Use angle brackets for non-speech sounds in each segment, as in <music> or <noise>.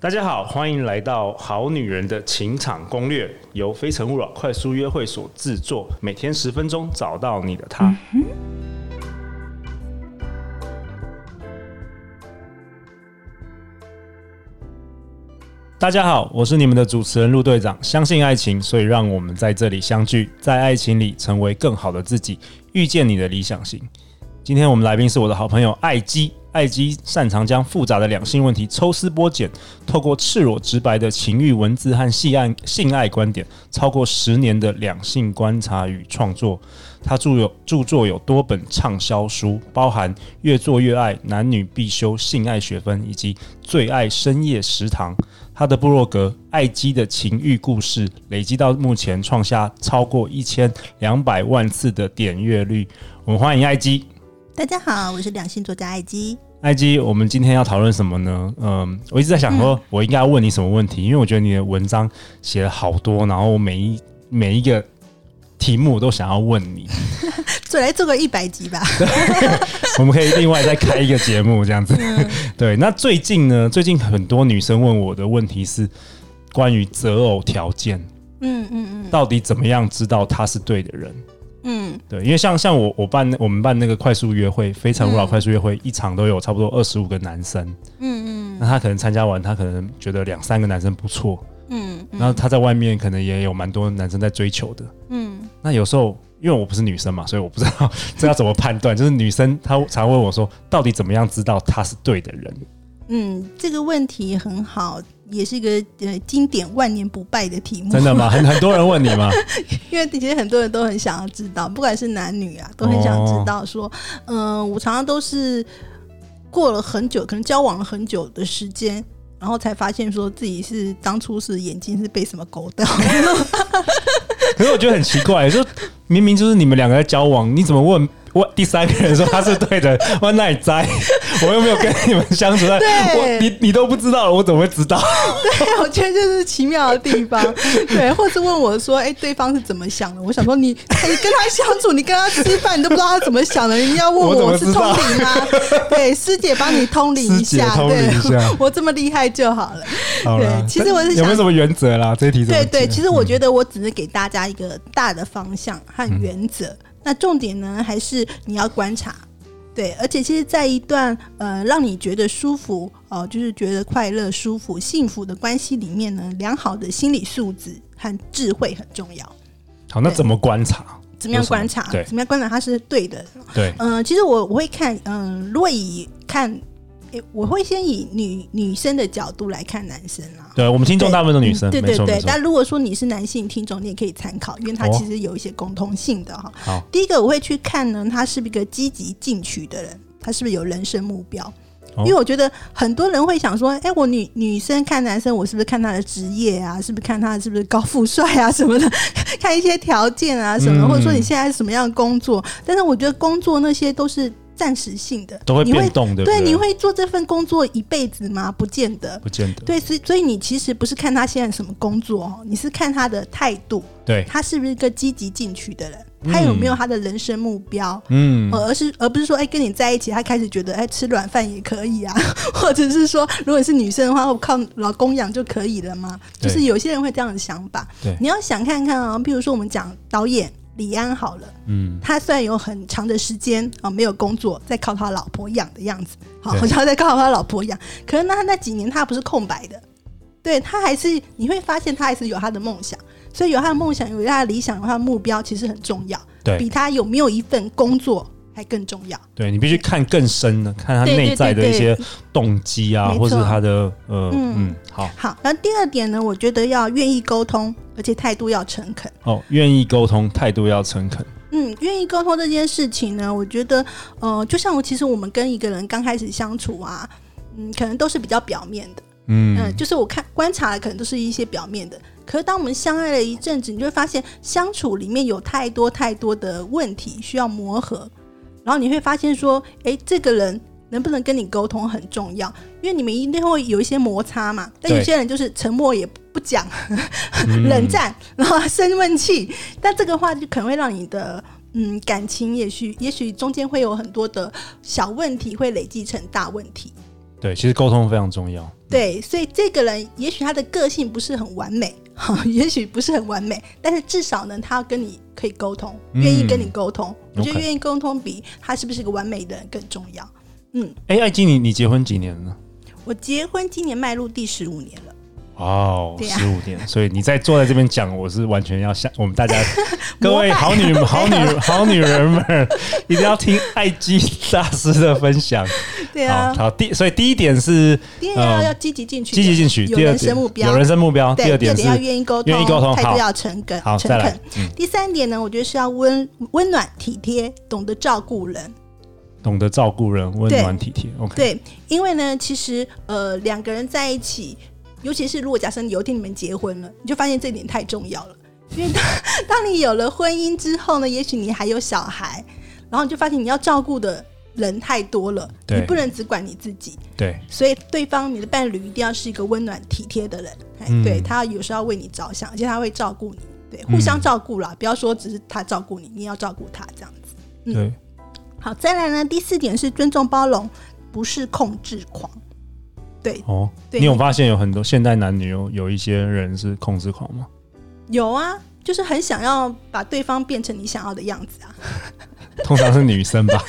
大家好，欢迎来到《好女人的情场攻略》，由非诚勿扰快速约会所制作，每天十分钟，找到你的他。大家好，我是你们的主持人陆队长。相信爱情，所以让我们在这里相聚，在爱情里成为更好的自己，遇见你的理想型。今天我们来宾是我的好朋友艾姬。艾姬擅长将复杂的两性问题抽丝剥茧，透过赤裸直白的情欲文字和性爱性爱观点，超过十年的两性观察与创作。他著有著作有多本畅销书，包含《越做越爱》、男女必修性爱学分以及《最爱深夜食堂》。他的部落格《艾姬的情欲故事》累积到目前创下超过一千两百万次的点阅率。我们欢迎艾姬。大家好，我是两性作家艾姬。艾姬，我们今天要讨论什么呢？嗯，我一直在想说，我应该要问你什么问题？嗯、因为我觉得你的文章写了好多，然后每一每一个题目我都想要问你。<laughs> 做来做个一百集吧。<laughs> 我们可以另外再开一个节目这样子。嗯、<laughs> 对，那最近呢？最近很多女生问我的问题是关于择偶条件。嗯嗯嗯，到底怎么样知道他是对的人？嗯，对，因为像像我我办我们办那个快速约会，非诚勿扰快速约会，嗯、一场都有差不多二十五个男生。嗯嗯，那他可能参加完，他可能觉得两三个男生不错。嗯，然后他在外面可能也有蛮多男生在追求的。嗯，那有时候因为我不是女生嘛，所以我不知道 <laughs> 这要怎么判断。就是女生她常问我说，到底怎么样知道他是对的人？嗯，这个问题很好，也是一个呃经典万年不败的题目。真的吗？很很多人问你吗？<laughs> 因为其实很多人都很想要知道，不管是男女啊，都很想知道说，嗯、哦呃，我常常都是过了很久，可能交往了很久的时间，然后才发现说自己是当初是眼睛是被什么勾到。<laughs> 可是我觉得很奇怪，就明明就是你们两个在交往，你怎么问？我第三个人说他是对的，我哪里栽？<laughs> 我又没有跟你们相处在，我你你都不知道了，我怎么会知道？<laughs> 对，我觉得这是奇妙的地方。<laughs> 对，或是问我说，哎、欸，对方是怎么想的？我想说你，你跟他相处，你跟他吃饭，你都不知道他怎么想的，你要问我，我是通灵吗？对，师姐帮你通灵一下，对，我这么厉害就好了。对，其实我是想有没有什么原则啦？这一题对对，其实我觉得我只是给大家一个大的方向和原则。嗯那重点呢，还是你要观察，对，而且其实，在一段呃让你觉得舒服哦、呃，就是觉得快乐、舒服、幸福的关系里面呢，良好的心理素质和智慧很重要。好，那怎么观察？怎么样观察？对，怎么样观察他是对的？对，嗯、呃，其实我我会看，嗯、呃，如果以看。欸、我会先以女女生的角度来看男生啊。对，我们听众大部分都女生，对，对对对。但如果说你是男性听众，你也可以参考，因为他其实有一些共通性的哈。好，第一个我会去看呢，他是不是一个积极进取的人，他是不是有人生目标？因为我觉得很多人会想说，哎、欸，我女女生看男生，我是不是看他的职业啊？是不是看他是不是高富帅啊什么的？<laughs> 看一些条件啊什么，嗯、或者说你现在是什么样的工作？但是我觉得工作那些都是。暂时性的都会变动的，对，你会做这份工作一辈子吗？不见得，不见得。对，所以所以你其实不是看他现在什么工作哦，你是看他的态度，对，他是不是一个积极进取的人，他有没有他的人生目标？嗯，而是而不是说，哎，跟你在一起，他开始觉得，哎，吃软饭也可以啊，<laughs> 或者是说，如果是女生的话，我靠老公养就可以了吗？就是有些人会这样的想法。对，你要想看看啊，比如说我们讲导演。李安好了，嗯，他虽然有很长的时间啊没有工作，在靠他老婆养的样子，好，好像在靠他老婆养。可是那他那几年他不是空白的，对，他还是你会发现他还是有他的梦想，所以有他的梦想，有他的理想，有他的目标，其实很重要，对，比他有没有一份工作。还更重要，对，你必须看更深的，看他内在的一些动机啊，或是他的呃嗯，嗯好。好。然后第二点呢，我觉得要愿意沟通，而且态度要诚恳。哦，愿意沟通，态度要诚恳。嗯，愿意沟通这件事情呢，我觉得呃，就像我其实我们跟一个人刚开始相处啊，嗯，可能都是比较表面的，嗯，嗯，就是我看观察的可能都是一些表面的。可是当我们相爱了一阵子，你就会发现相处里面有太多太多的问题需要磨合。然后你会发现说，哎，这个人能不能跟你沟通很重要，因为你们一定会有一些摩擦嘛。但有些人就是沉默也不讲，<laughs> 冷战，然后生闷气。但这个话就可能会让你的嗯感情，也许也许中间会有很多的小问题，会累积成大问题。对，其实沟通非常重要。对，所以这个人也许他的个性不是很完美，哈，<laughs> 也许不是很完美，但是至少呢，他要跟你可以沟通，愿意跟你沟通。嗯、我觉得愿意沟通比他是不是个完美的人更重要。嗯，哎，艾姬，你你结婚几年了？我结婚今年迈入第十五年了。哦，十五年，所以你在坐在这边讲，我是完全要向我们大家 <laughs> 各位好女好女 <laughs> 好女人们，一定要听艾姬大师的分享。<laughs> 对啊，好，第所以第一点是，第一点要要积极进取，积极进取。有人生目标，有人生目标。第二点是要愿意沟通，愿意沟通，态度要诚恳，好，诚恳。第三点呢，我觉得是要温温暖体贴，懂得照顾人，懂得照顾人，温暖体贴。OK，对，因为呢，其实呃，两个人在一起。尤其是如果假设有一天你们结婚了，你就发现这点太重要了。因为当 <laughs> 当你有了婚姻之后呢，也许你还有小孩，然后你就发现你要照顾的人太多了，你不能只管你自己。对，所以对方你的伴侣一定要是一个温暖体贴的人，嗯、对他有时候要为你着想，而且他会照顾你，对，互相照顾啦，嗯、不要说只是他照顾你，你也要照顾他这样子。嗯、对，好，再来呢，第四点是尊重包容，不是控制狂。对哦，对你有发现有很多现代男女有有一些人是控制狂吗？有啊，就是很想要把对方变成你想要的样子啊。<laughs> 通常是女生吧，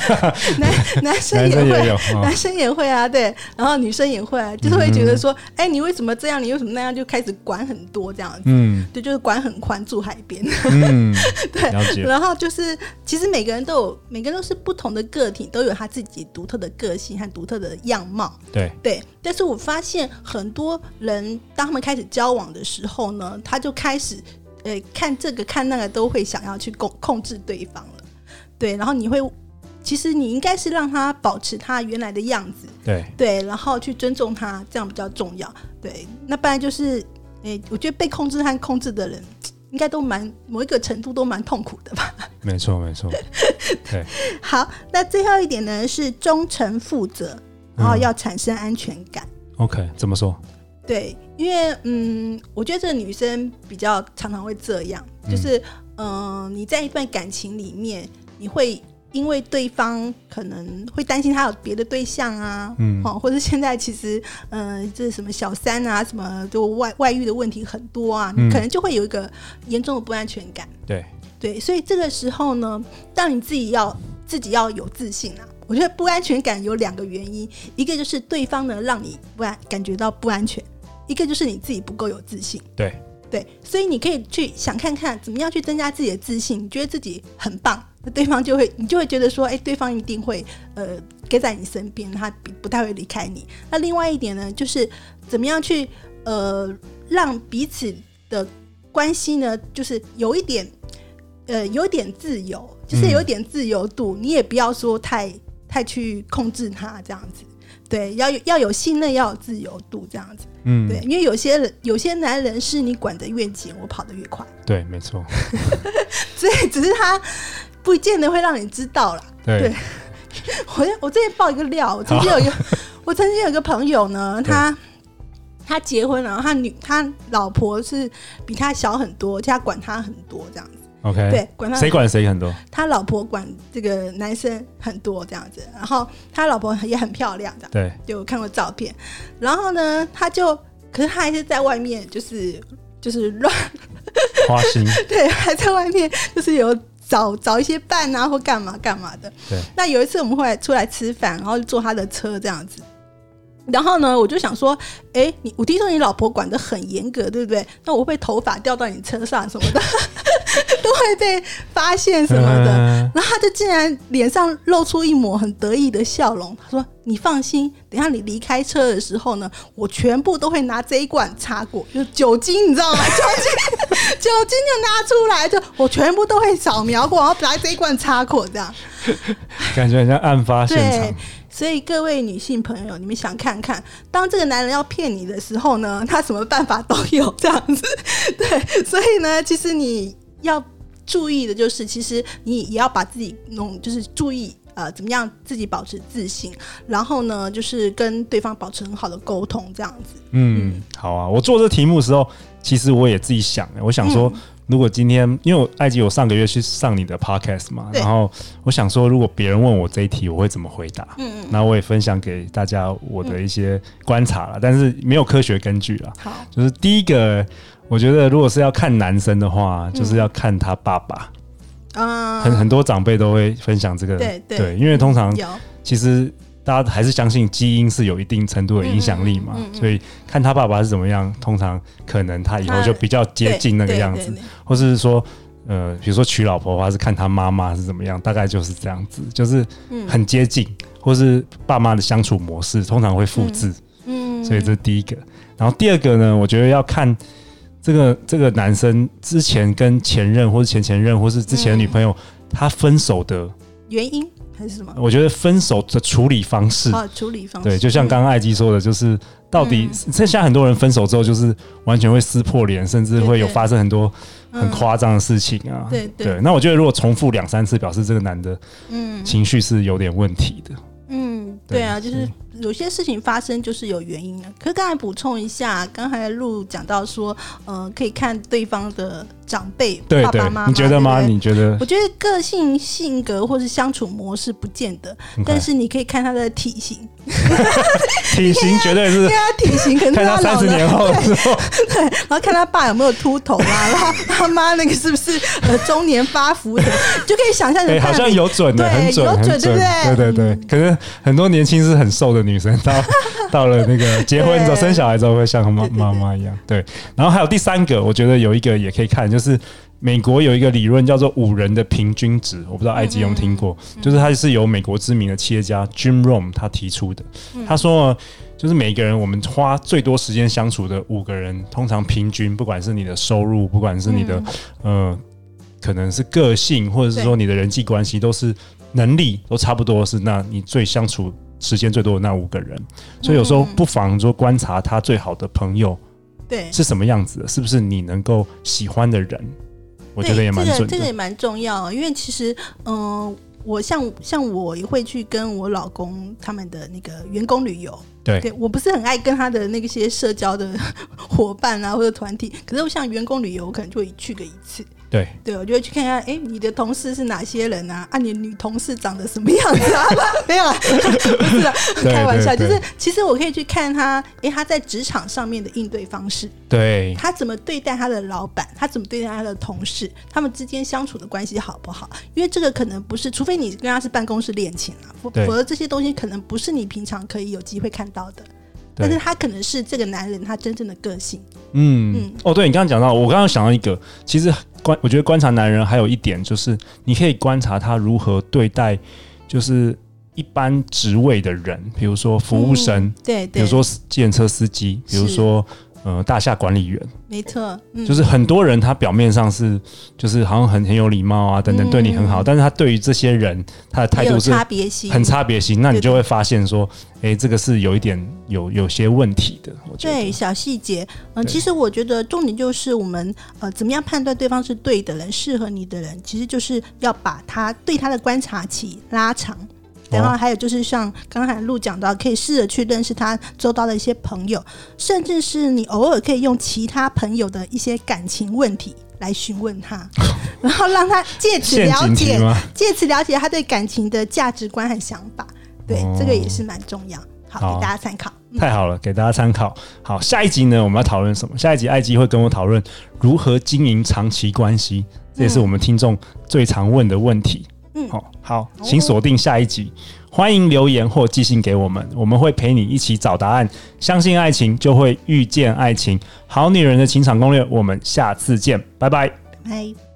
<laughs> 男男生也会，男生也有，哦、男生也会啊，对，然后女生也会，啊，就是会觉得说，哎、嗯。欸，你为什么这样？你为什么那样？就开始管很多这样子，嗯，对，就是管很宽，住海边，嗯，<laughs> 对，然后就是，其实每个人都有，每个人都是不同的个体，都有他自己独特的个性和独特的样貌，对，对。但是我发现很多人，当他们开始交往的时候呢，他就开始，呃，看这个看那个，都会想要去控控制对方。对，然后你会，其实你应该是让他保持他原来的样子，对对，然后去尊重他，这样比较重要。对，那不然就是，诶，我觉得被控制和控制的人，应该都蛮某一个程度都蛮痛苦的吧？<laughs> 没错，没错。对，<laughs> 好，那最后一点呢是忠诚负责，然后要产生安全感。嗯、OK，怎么说？对，因为嗯，我觉得这个女生比较常常会这样，就是嗯、呃，你在一段感情里面。你会因为对方可能会担心他有别的对象啊，嗯，哦，或者现在其实，嗯、呃，这什么小三啊，什么就外外遇的问题很多啊，嗯、你可能就会有一个严重的不安全感。对对，所以这个时候呢，当你自己要自己要有自信啊，我觉得不安全感有两个原因，一个就是对方呢让你不安感觉到不安全，一个就是你自己不够有自信。对。对，所以你可以去想看看怎么样去增加自己的自信。你觉得自己很棒，那对方就会，你就会觉得说，哎，对方一定会呃，跟在你身边，他不太会离开你。那另外一点呢，就是怎么样去呃，让彼此的关系呢，就是有一点呃，有点自由，就是有点自由度。嗯、你也不要说太太去控制他这样子。对，要有要有信任，要有自由度，这样子。嗯，对，因为有些人，有些男人是你管得越紧，我跑得越快。对，没错。<laughs> 所以只是他不见得会让你知道啦。对，对，<laughs> 我我这边爆一个料，我曾经有一个，<laughs> 我曾经有一个朋友呢，他他结婚了，然后他女他老婆是比他小很多，他管他很多这样子。OK，对，管他谁管谁很多？他老婆管这个男生很多这样子，然后他老婆也很漂亮，对，就有看过照片。然后呢，他就，可是他还是在外面，就是就是乱花心，<laughs> 对，还在外面就是有找找一些伴啊，或干嘛干嘛的。对。那有一次我们会来出来吃饭，然后坐他的车这样子。然后呢，我就想说，哎，你我听说你老婆管得很严格，对不对？那我会不会头发掉到你车上什么的？<laughs> 都会被发现什么的，然后他就竟然脸上露出一抹很得意的笑容。他说：“你放心，等下你离开车的时候呢，我全部都会拿这一罐擦过，就是酒精，你知道吗？<laughs> 酒精，酒精就拿出来，就我全部都会扫描过，然后拿这一罐擦过，这样感觉很像案发现场。对，所以各位女性朋友，你们想看看，当这个男人要骗你的时候呢，<laughs> 他什么办法都有，这样子。<laughs> 对，所以呢，其实你。要注意的就是，其实你也要把自己弄，就是注意呃，怎么样自己保持自信，然后呢，就是跟对方保持很好的沟通，这样子。嗯，好啊。我做这题目的时候，其实我也自己想，我想说，如果今天因为我艾姬，我上个月去上你的 podcast 嘛，然后我想说，如果别人问我这一题，我会怎么回答？嗯嗯，然后我也分享给大家我的一些观察了，但是没有科学根据了。好，就是第一个，我觉得如果是要看男生的话，就是要看他爸爸。啊，很很多长辈都会分享这个，对对，因为通常其实。大家还是相信基因是有一定程度的影响力嘛，所以看他爸爸是怎么样，通常可能他以后就比较接近那个样子，或是说，呃，比如说娶老婆的话是看他妈妈是怎么样，大概就是这样子，就是很接近，嗯、或是爸妈的相处模式通常会复制，嗯，所以这是第一个。然后第二个呢，我觉得要看这个这个男生之前跟前任或是前前任或是之前的女朋友、嗯、他分手的原因。还是什么？我觉得分手的处理方式，啊，处理方式，对，就像刚刚艾姬说的，就是到底，这现在很多人分手之后，就是完全会撕破脸，甚至会有发生很多很夸张的事情啊。对对。那我觉得，如果重复两三次，表示这个男的，嗯，情绪是有点问题的。嗯，对啊，就是。有些事情发生就是有原因的。可是刚才补充一下，刚才露讲到说，呃，可以看对方的长辈，对爸爸妈妈，你觉得吗？对对，你觉得？我觉得个性、性格或是相处模式不见得.但是你可以看他的体型。<laughs> 体型绝对是，对啊体型，可能看他三十年后之后，对，然后看他爸有没有秃头啊，<laughs> 然后他妈那个是不是呃中年发福的，<laughs> 就可以想象。对，好像有准的，很准，有准，对不对？对对对，可是很多年轻是很瘦的女生，到到了那个结婚之后生小孩之后，会像妈妈妈一样。对，然后还有第三个，我觉得有一个也可以看，就是。美国有一个理论叫做五人的平均值，我不知道艾姬有没有听过，就是它是由美国知名的企业家 Jim Rome 他提出的。他说，就是每一个人我们花最多时间相处的五个人，通常平均，不管是你的收入，不管是你的呃，可能是个性，或者是说你的人际关系，都是能力都差不多，是那你最相处时间最多的那五个人。所以有时候不妨说观察他最好的朋友，对，是什么样子的，是不是你能够喜欢的人？我觉得也蛮重要，这个这个也蛮重要，因为其实，嗯、呃，我像像我也会去跟我老公他们的那个员工旅游，对，对我不是很爱跟他的那些社交的 <laughs> 伙伴啊或者团体，可是我像员工旅游，我可能就会去个一次。对，对我就会去看看，哎，你的同事是哪些人啊？啊，你女同事长得什么样子啊？<laughs> 没有啊，<laughs> 不是啊，<laughs> 开玩笑，就是其实我可以去看他，哎，他在职场上面的应对方式，对，他怎么对待他的老板，他怎么对待他的同事，他们之间相处的关系好不好？因为这个可能不是，除非你跟他是办公室恋情啊，否否则这些东西可能不是你平常可以有机会看到的。但是他可能是这个男人他真正的个性。嗯嗯，哦，对，你刚刚讲到，我刚刚想到一个，其实观我觉得观察男人还有一点就是，你可以观察他如何对待，就是一般职位的人，比如说服务生，嗯、对，对，比如说计程车司机，比如说。呃，大厦管理员，没错，嗯、就是很多人他表面上是，就是好像很很有礼貌啊，等等，对你很好，嗯、但是他对于这些人，他的态度是差别性，很差别性，那你就会发现说，哎、欸，这个是有一点有有些问题的。我觉得对，小细节，嗯、呃，其实我觉得重点就是我们呃，怎么样判断对方是对的人，适合你的人，其实就是要把他对他的观察期拉长。然后还有就是像刚才路讲到，可以试着去认识他周遭的一些朋友，甚至是你偶尔可以用其他朋友的一些感情问题来询问他，<laughs> 然后让他借此了解，借此了解他对感情的价值观和想法。对，哦、这个也是蛮重要。好，好给大家参考。太好了，给大家参考。好，下一集呢，我们要讨论什么？下一集艾姬会跟我讨论如何经营长期关系，这也是我们听众最常问的问题。嗯，好，好，请锁定下一集，欢迎留言或寄信给我们，我们会陪你一起找答案。相信爱情，就会遇见爱情。好女人的情场攻略，我们下次见，拜拜，拜。